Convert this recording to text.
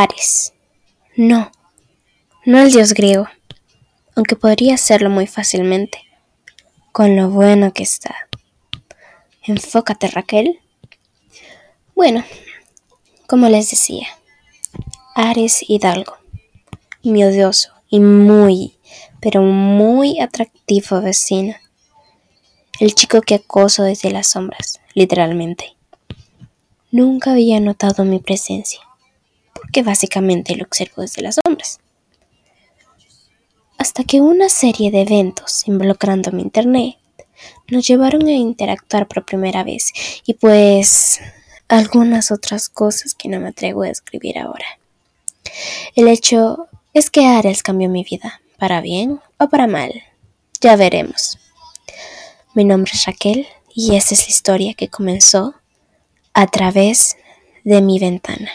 Ares. No, no el dios griego, aunque podría hacerlo muy fácilmente, con lo bueno que está. Enfócate, Raquel. Bueno, como les decía, Ares Hidalgo, mi odioso y muy, pero muy atractivo vecino. El chico que acoso desde las sombras, literalmente. Nunca había notado mi presencia que básicamente lo observo desde las sombras. Hasta que una serie de eventos involucrando mi internet nos llevaron a interactuar por primera vez y pues algunas otras cosas que no me atrevo a escribir ahora. El hecho es que Ares cambió mi vida, para bien o para mal. Ya veremos. Mi nombre es Raquel y esa es la historia que comenzó a través de mi ventana.